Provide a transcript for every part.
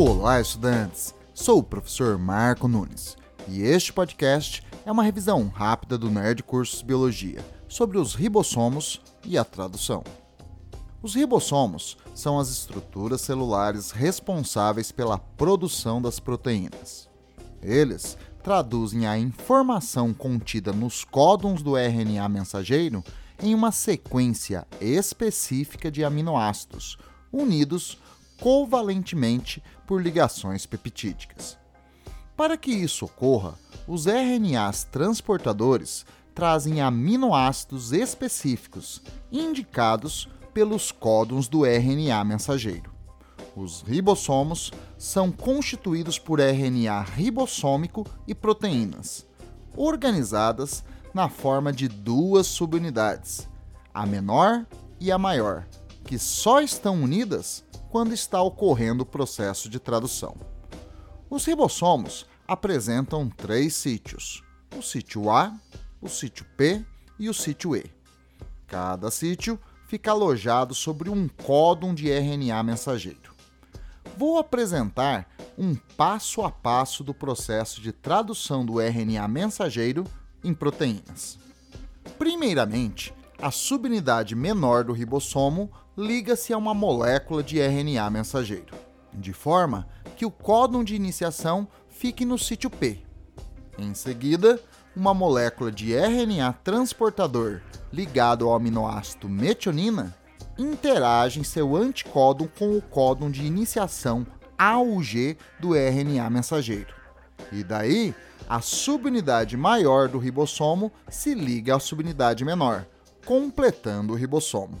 Olá, estudantes! Sou o professor Marco Nunes e este podcast é uma revisão rápida do Nerd Cursos Biologia sobre os ribossomos e a tradução. Os ribossomos são as estruturas celulares responsáveis pela produção das proteínas. Eles traduzem a informação contida nos códons do RNA mensageiro em uma sequência específica de aminoácidos, unidos covalentemente por ligações peptídicas. Para que isso ocorra, os RNAs transportadores trazem aminoácidos específicos indicados pelos códons do RNA mensageiro. Os ribossomos são constituídos por RNA ribossômico e proteínas, organizadas na forma de duas subunidades, a menor e a maior, que só estão unidas quando está ocorrendo o processo de tradução. Os ribossomos apresentam três sítios: o sítio A, o sítio P e o sítio E. Cada sítio fica alojado sobre um códon de RNA mensageiro. Vou apresentar um passo a passo do processo de tradução do RNA mensageiro em proteínas. Primeiramente, a subunidade menor do ribossomo liga-se a uma molécula de RNA mensageiro, de forma que o códon de iniciação fique no sítio P. Em seguida, uma molécula de RNA transportador ligado ao aminoácido metionina interage em seu anticódon com o códon de iniciação AUG do RNA mensageiro. E daí, a subunidade maior do ribossomo se liga à subunidade menor, completando o ribossomo.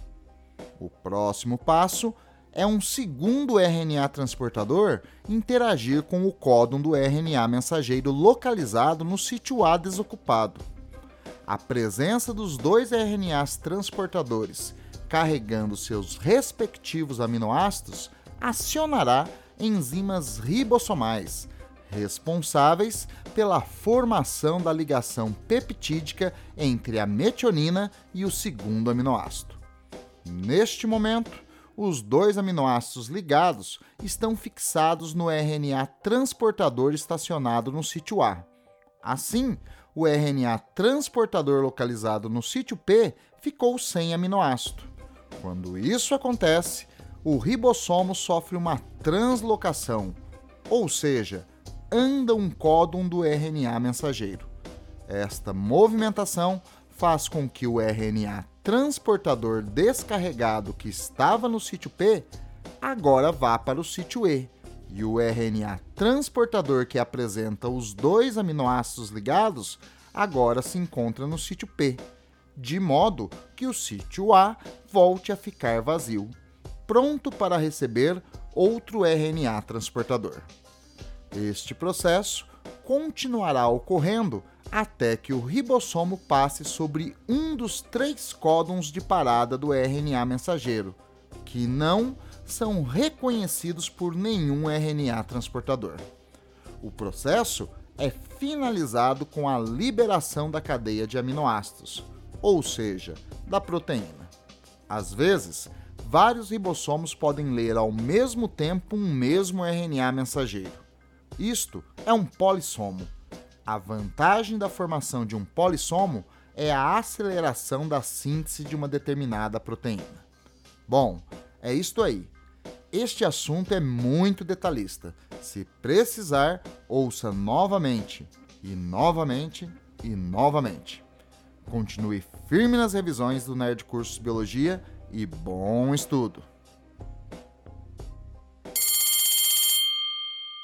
O próximo passo é um segundo RNA transportador interagir com o códon do RNA mensageiro localizado no sítio A desocupado. A presença dos dois RNAs transportadores carregando seus respectivos aminoácidos acionará enzimas ribossomais, responsáveis pela formação da ligação peptídica entre a metionina e o segundo aminoácido. Neste momento, os dois aminoácidos ligados estão fixados no RNA transportador estacionado no sítio A. Assim, o RNA transportador localizado no sítio P ficou sem aminoácido. Quando isso acontece, o ribossomo sofre uma translocação, ou seja, anda um códon do RNA mensageiro. Esta movimentação faz com que o RNA transportador descarregado que estava no sítio P agora vá para o sítio E, e o RNA transportador que apresenta os dois aminoácidos ligados agora se encontra no sítio P, de modo que o sítio A volte a ficar vazio, pronto para receber outro RNA transportador. Este processo continuará ocorrendo até que o ribossomo passe sobre um dos três códons de parada do RNA mensageiro, que não são reconhecidos por nenhum RNA transportador. O processo é finalizado com a liberação da cadeia de aminoácidos, ou seja, da proteína. Às vezes, vários ribossomos podem ler ao mesmo tempo um mesmo RNA mensageiro. Isto é um polissomo. A vantagem da formação de um polissomo é a aceleração da síntese de uma determinada proteína. Bom, é isto aí. Este assunto é muito detalhista. Se precisar, ouça novamente, e novamente, e novamente. Continue firme nas revisões do Nerd Cursos Biologia e bom estudo!